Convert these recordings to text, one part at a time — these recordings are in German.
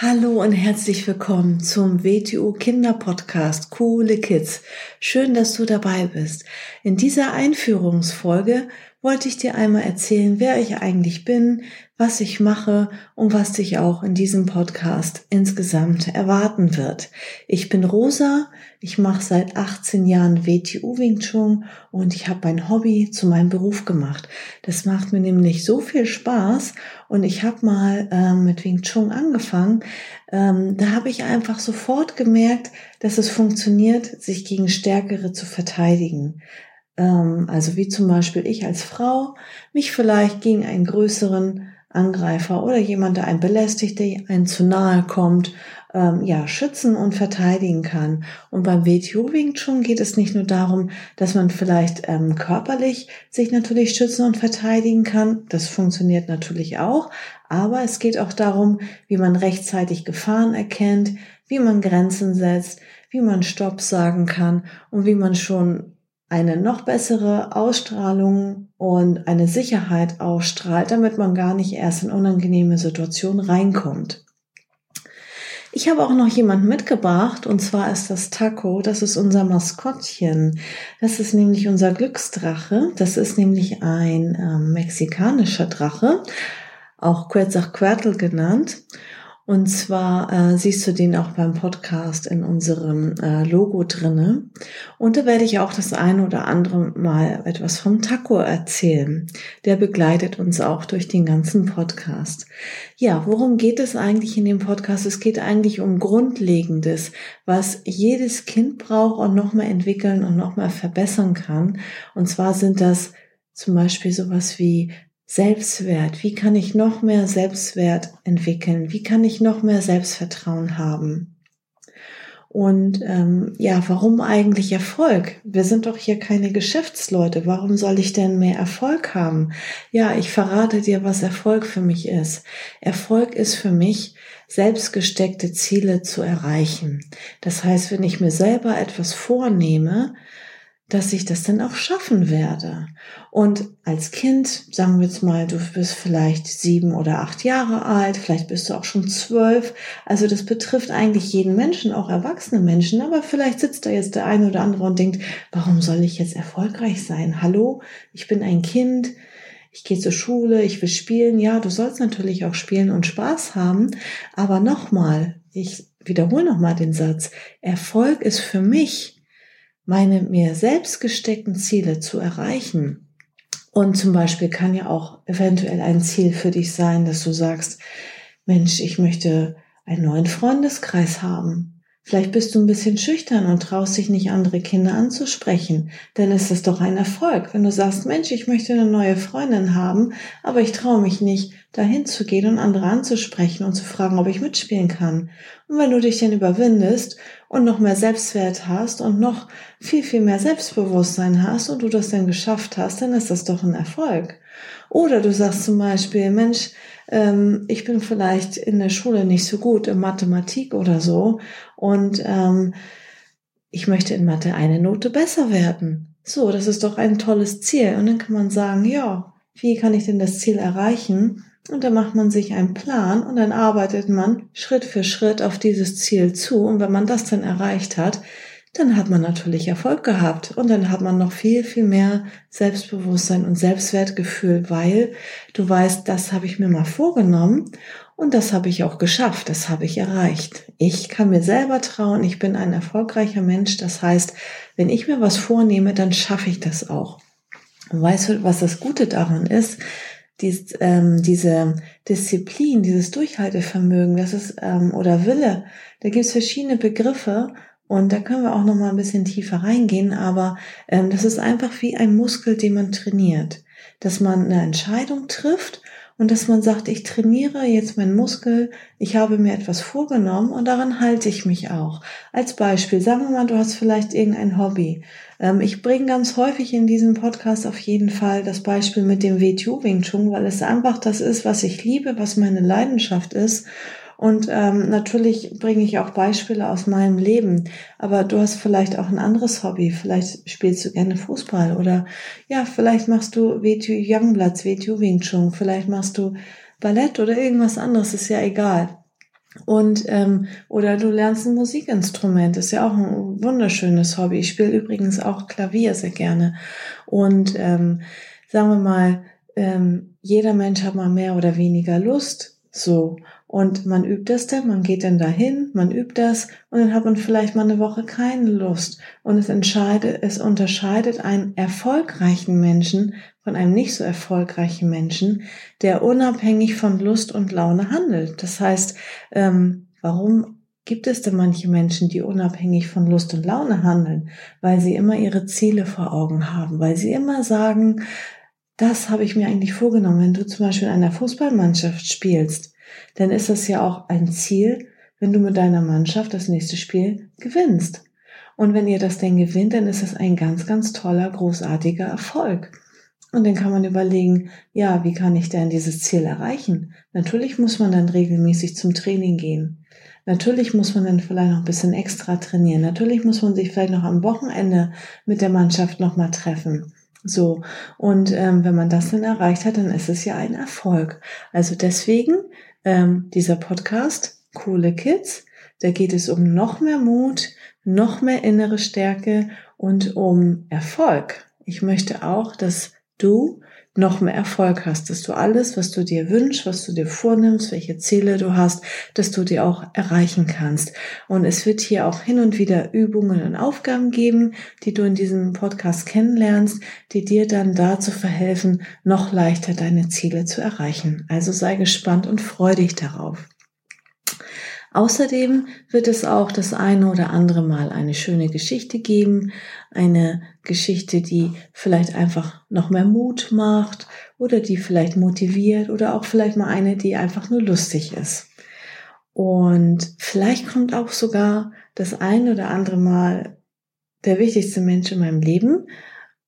Hallo und herzlich willkommen zum WTU Kinder Podcast Coole Kids. Schön, dass du dabei bist. In dieser Einführungsfolge wollte ich dir einmal erzählen, wer ich eigentlich bin, was ich mache und was dich auch in diesem Podcast insgesamt erwarten wird. Ich bin Rosa, ich mache seit 18 Jahren WTU Wing Chun und ich habe mein Hobby zu meinem Beruf gemacht. Das macht mir nämlich so viel Spaß und ich habe mal ähm, mit Wing Chun angefangen. Ähm, da habe ich einfach sofort gemerkt, dass es funktioniert, sich gegen Stärkere zu verteidigen. Ähm, also wie zum Beispiel ich als Frau mich vielleicht gegen einen größeren Angreifer oder jemand, der einen belästigt, der einen zu nahe kommt, ähm, ja, schützen und verteidigen kann. Und beim WTO Wing Chun geht es nicht nur darum, dass man vielleicht ähm, körperlich sich natürlich schützen und verteidigen kann. Das funktioniert natürlich auch. Aber es geht auch darum, wie man rechtzeitig Gefahren erkennt, wie man Grenzen setzt, wie man Stopp sagen kann und wie man schon eine noch bessere Ausstrahlung und eine Sicherheit ausstrahlt, damit man gar nicht erst in unangenehme Situationen reinkommt. Ich habe auch noch jemanden mitgebracht und zwar ist das Taco. Das ist unser Maskottchen. Das ist nämlich unser Glücksdrache. Das ist nämlich ein äh, mexikanischer Drache, auch Quetzalcoatl genannt. Und zwar äh, siehst du den auch beim Podcast in unserem äh, Logo drinne. Und da werde ich auch das eine oder andere Mal etwas vom Taco erzählen. Der begleitet uns auch durch den ganzen Podcast. Ja, worum geht es eigentlich in dem Podcast? Es geht eigentlich um Grundlegendes, was jedes Kind braucht und nochmal entwickeln und nochmal verbessern kann. Und zwar sind das zum Beispiel sowas wie Selbstwert. Wie kann ich noch mehr Selbstwert entwickeln? Wie kann ich noch mehr Selbstvertrauen haben? Und ähm, ja, warum eigentlich Erfolg? Wir sind doch hier keine Geschäftsleute. Warum soll ich denn mehr Erfolg haben? Ja, ich verrate dir, was Erfolg für mich ist. Erfolg ist für mich, selbstgesteckte Ziele zu erreichen. Das heißt, wenn ich mir selber etwas vornehme, dass ich das dann auch schaffen werde. Und als Kind, sagen wir jetzt mal, du bist vielleicht sieben oder acht Jahre alt, vielleicht bist du auch schon zwölf. Also das betrifft eigentlich jeden Menschen, auch erwachsene Menschen. Aber vielleicht sitzt da jetzt der eine oder andere und denkt, warum soll ich jetzt erfolgreich sein? Hallo, ich bin ein Kind. Ich gehe zur Schule, ich will spielen. Ja, du sollst natürlich auch spielen und Spaß haben. Aber nochmal, ich wiederhole nochmal den Satz. Erfolg ist für mich, meine mir selbst gesteckten Ziele zu erreichen. Und zum Beispiel kann ja auch eventuell ein Ziel für dich sein, dass du sagst, Mensch, ich möchte einen neuen Freundeskreis haben. Vielleicht bist du ein bisschen schüchtern und traust dich nicht, andere Kinder anzusprechen. Denn es ist doch ein Erfolg, wenn du sagst, Mensch, ich möchte eine neue Freundin haben, aber ich traue mich nicht, dahin zu gehen und andere anzusprechen und zu fragen, ob ich mitspielen kann. Und wenn du dich dann überwindest und noch mehr Selbstwert hast und noch viel, viel mehr Selbstbewusstsein hast und du das dann geschafft hast, dann ist das doch ein Erfolg. Oder du sagst zum Beispiel, Mensch, ähm, ich bin vielleicht in der Schule nicht so gut in Mathematik oder so und ähm, ich möchte in Mathe eine Note besser werden. So, das ist doch ein tolles Ziel. Und dann kann man sagen, ja, wie kann ich denn das Ziel erreichen? Und dann macht man sich einen Plan und dann arbeitet man Schritt für Schritt auf dieses Ziel zu. Und wenn man das dann erreicht hat, dann hat man natürlich Erfolg gehabt und dann hat man noch viel, viel mehr Selbstbewusstsein und Selbstwertgefühl, weil du weißt, das habe ich mir mal vorgenommen und das habe ich auch geschafft, das habe ich erreicht. Ich kann mir selber trauen, ich bin ein erfolgreicher Mensch, das heißt, wenn ich mir was vornehme, dann schaffe ich das auch. Und weißt du, was das Gute daran ist? Dies, ähm, diese Disziplin, dieses Durchhaltevermögen, das ist ähm, oder Wille, da gibt es verschiedene Begriffe und da können wir auch noch mal ein bisschen tiefer reingehen, aber ähm, das ist einfach wie ein Muskel, den man trainiert, dass man eine Entscheidung trifft und dass man sagt, ich trainiere jetzt meinen Muskel, ich habe mir etwas vorgenommen und daran halte ich mich auch. Als Beispiel, sagen wir mal, du hast vielleicht irgendein Hobby. Ähm, ich bringe ganz häufig in diesem Podcast auf jeden Fall das Beispiel mit dem WTU Wing Chun, weil es einfach das ist, was ich liebe, was meine Leidenschaft ist. Und ähm, natürlich bringe ich auch Beispiele aus meinem Leben. Aber du hast vielleicht auch ein anderes Hobby. Vielleicht spielst du gerne Fußball oder ja, vielleicht machst du WTU Youngblatts, WTU Wing Chun. Vielleicht machst du Ballett oder irgendwas anderes. Ist ja egal. Und ähm, oder du lernst ein Musikinstrument, ist ja auch ein wunderschönes Hobby. Ich spiele übrigens auch Klavier sehr gerne. Und ähm, sagen wir mal, ähm, jeder Mensch hat mal mehr oder weniger Lust. So. Und man übt das dann, man geht dann dahin, man übt das und dann hat man vielleicht mal eine Woche keine Lust. Und es entscheidet, es unterscheidet einen erfolgreichen Menschen von einem nicht so erfolgreichen Menschen, der unabhängig von Lust und Laune handelt. Das heißt, ähm, warum gibt es denn manche Menschen, die unabhängig von Lust und Laune handeln? Weil sie immer ihre Ziele vor Augen haben, weil sie immer sagen, das habe ich mir eigentlich vorgenommen. Wenn du zum Beispiel in einer Fußballmannschaft spielst, dann ist das ja auch ein Ziel, wenn du mit deiner Mannschaft das nächste Spiel gewinnst. Und wenn ihr das denn gewinnt, dann ist das ein ganz, ganz toller, großartiger Erfolg. Und dann kann man überlegen, ja, wie kann ich denn dieses Ziel erreichen? Natürlich muss man dann regelmäßig zum Training gehen. Natürlich muss man dann vielleicht noch ein bisschen extra trainieren. Natürlich muss man sich vielleicht noch am Wochenende mit der Mannschaft nochmal treffen. So, und ähm, wenn man das dann erreicht hat, dann ist es ja ein Erfolg. Also deswegen ähm, dieser Podcast, Coole Kids, da geht es um noch mehr Mut, noch mehr innere Stärke und um Erfolg. Ich möchte auch, dass du noch mehr Erfolg hast, dass du alles, was du dir wünschst, was du dir vornimmst, welche Ziele du hast, dass du die auch erreichen kannst. Und es wird hier auch hin und wieder Übungen und Aufgaben geben, die du in diesem Podcast kennenlernst, die dir dann dazu verhelfen, noch leichter deine Ziele zu erreichen. Also sei gespannt und freu dich darauf. Außerdem wird es auch das eine oder andere Mal eine schöne Geschichte geben, eine Geschichte, die vielleicht einfach noch mehr Mut macht oder die vielleicht motiviert oder auch vielleicht mal eine, die einfach nur lustig ist. Und vielleicht kommt auch sogar das ein oder andere Mal der wichtigste Mensch in meinem Leben,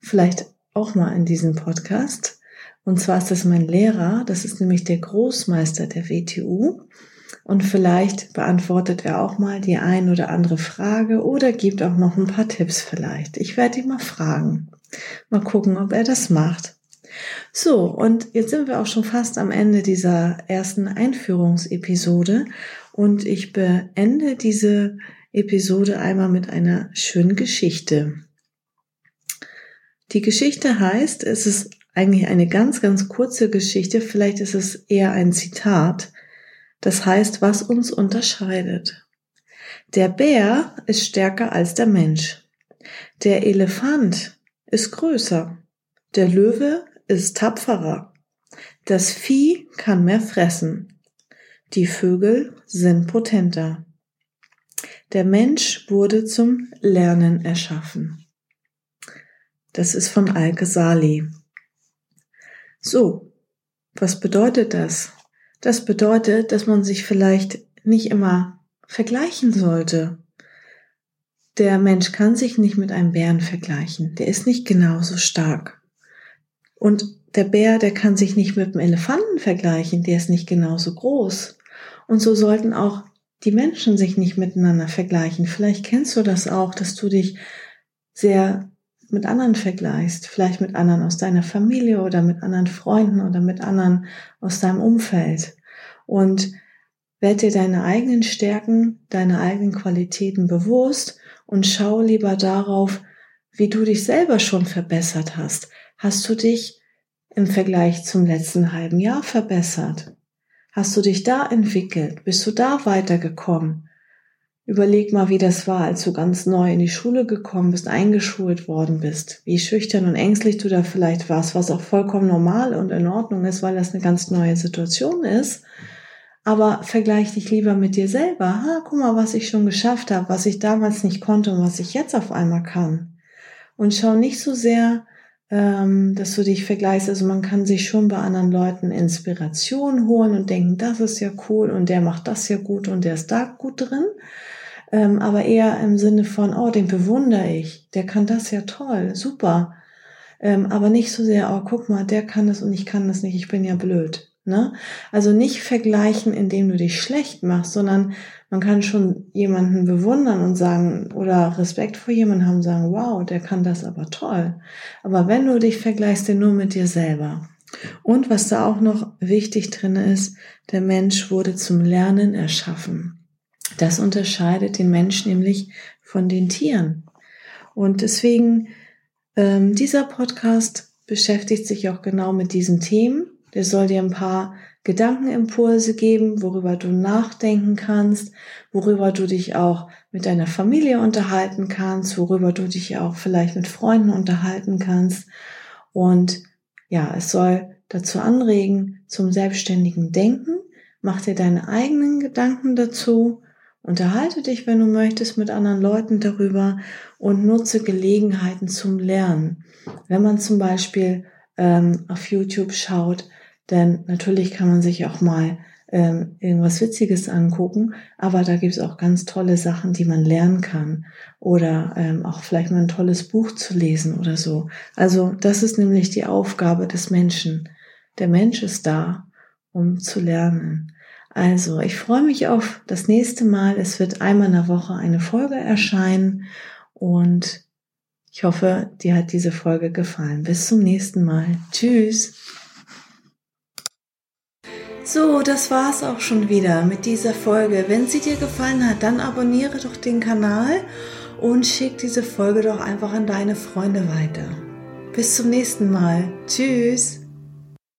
vielleicht auch mal in diesem Podcast. Und zwar ist das mein Lehrer, das ist nämlich der Großmeister der WTU. Und vielleicht beantwortet er auch mal die ein oder andere Frage oder gibt auch noch ein paar Tipps vielleicht. Ich werde ihn mal fragen. Mal gucken, ob er das macht. So, und jetzt sind wir auch schon fast am Ende dieser ersten Einführungsepisode und ich beende diese Episode einmal mit einer schönen Geschichte. Die Geschichte heißt, es ist eigentlich eine ganz, ganz kurze Geschichte, vielleicht ist es eher ein Zitat, das heißt, was uns unterscheidet. Der Bär ist stärker als der Mensch. Der Elefant ist größer. Der Löwe ist tapferer. Das Vieh kann mehr fressen. Die Vögel sind potenter. Der Mensch wurde zum Lernen erschaffen. Das ist von Alke Sali. So, was bedeutet das? Das bedeutet, dass man sich vielleicht nicht immer vergleichen sollte. Der Mensch kann sich nicht mit einem Bären vergleichen. Der ist nicht genauso stark. Und der Bär, der kann sich nicht mit dem Elefanten vergleichen. Der ist nicht genauso groß. Und so sollten auch die Menschen sich nicht miteinander vergleichen. Vielleicht kennst du das auch, dass du dich sehr mit anderen vergleichst, vielleicht mit anderen aus deiner Familie oder mit anderen Freunden oder mit anderen aus deinem Umfeld. Und werd dir deine eigenen Stärken, deine eigenen Qualitäten bewusst und schau lieber darauf, wie du dich selber schon verbessert hast. Hast du dich im Vergleich zum letzten halben Jahr verbessert? Hast du dich da entwickelt? Bist du da weitergekommen? Überleg mal, wie das war, als du ganz neu in die Schule gekommen bist, eingeschult worden bist. Wie schüchtern und ängstlich du da vielleicht warst, was auch vollkommen normal und in Ordnung ist, weil das eine ganz neue Situation ist. Aber vergleich dich lieber mit dir selber. Ha, guck mal, was ich schon geschafft habe, was ich damals nicht konnte und was ich jetzt auf einmal kann. Und schau nicht so sehr ähm, dass du dich vergleichst. Also man kann sich schon bei anderen Leuten Inspiration holen und denken, das ist ja cool und der macht das ja gut und der ist da gut drin. Ähm, aber eher im Sinne von, oh, den bewundere ich, der kann das ja toll, super. Ähm, aber nicht so sehr, oh, guck mal, der kann das und ich kann das nicht, ich bin ja blöd. Ne? Also nicht vergleichen, indem du dich schlecht machst, sondern man kann schon jemanden bewundern und sagen oder Respekt vor jemandem haben, sagen, wow, der kann das aber toll. Aber wenn du dich vergleichst, dann nur mit dir selber. Und was da auch noch wichtig drin ist, der Mensch wurde zum Lernen erschaffen. Das unterscheidet den Menschen nämlich von den Tieren. Und deswegen, ähm, dieser Podcast beschäftigt sich auch genau mit diesen Themen. Der soll dir ein paar Gedankenimpulse geben, worüber du nachdenken kannst, worüber du dich auch mit deiner Familie unterhalten kannst, worüber du dich auch vielleicht mit Freunden unterhalten kannst. Und ja, es soll dazu anregen zum selbstständigen Denken. Mach dir deine eigenen Gedanken dazu. Unterhalte dich, wenn du möchtest, mit anderen Leuten darüber und nutze Gelegenheiten zum Lernen. Wenn man zum Beispiel ähm, auf YouTube schaut, denn natürlich kann man sich auch mal ähm, irgendwas Witziges angucken, aber da gibt es auch ganz tolle Sachen, die man lernen kann. Oder ähm, auch vielleicht mal ein tolles Buch zu lesen oder so. Also das ist nämlich die Aufgabe des Menschen. Der Mensch ist da, um zu lernen. Also, ich freue mich auf das nächste Mal. Es wird einmal in der Woche eine Folge erscheinen und ich hoffe, dir hat diese Folge gefallen. Bis zum nächsten Mal. Tschüss. So, das war's auch schon wieder mit dieser Folge. Wenn sie dir gefallen hat, dann abonniere doch den Kanal und schick diese Folge doch einfach an deine Freunde weiter. Bis zum nächsten Mal. Tschüss.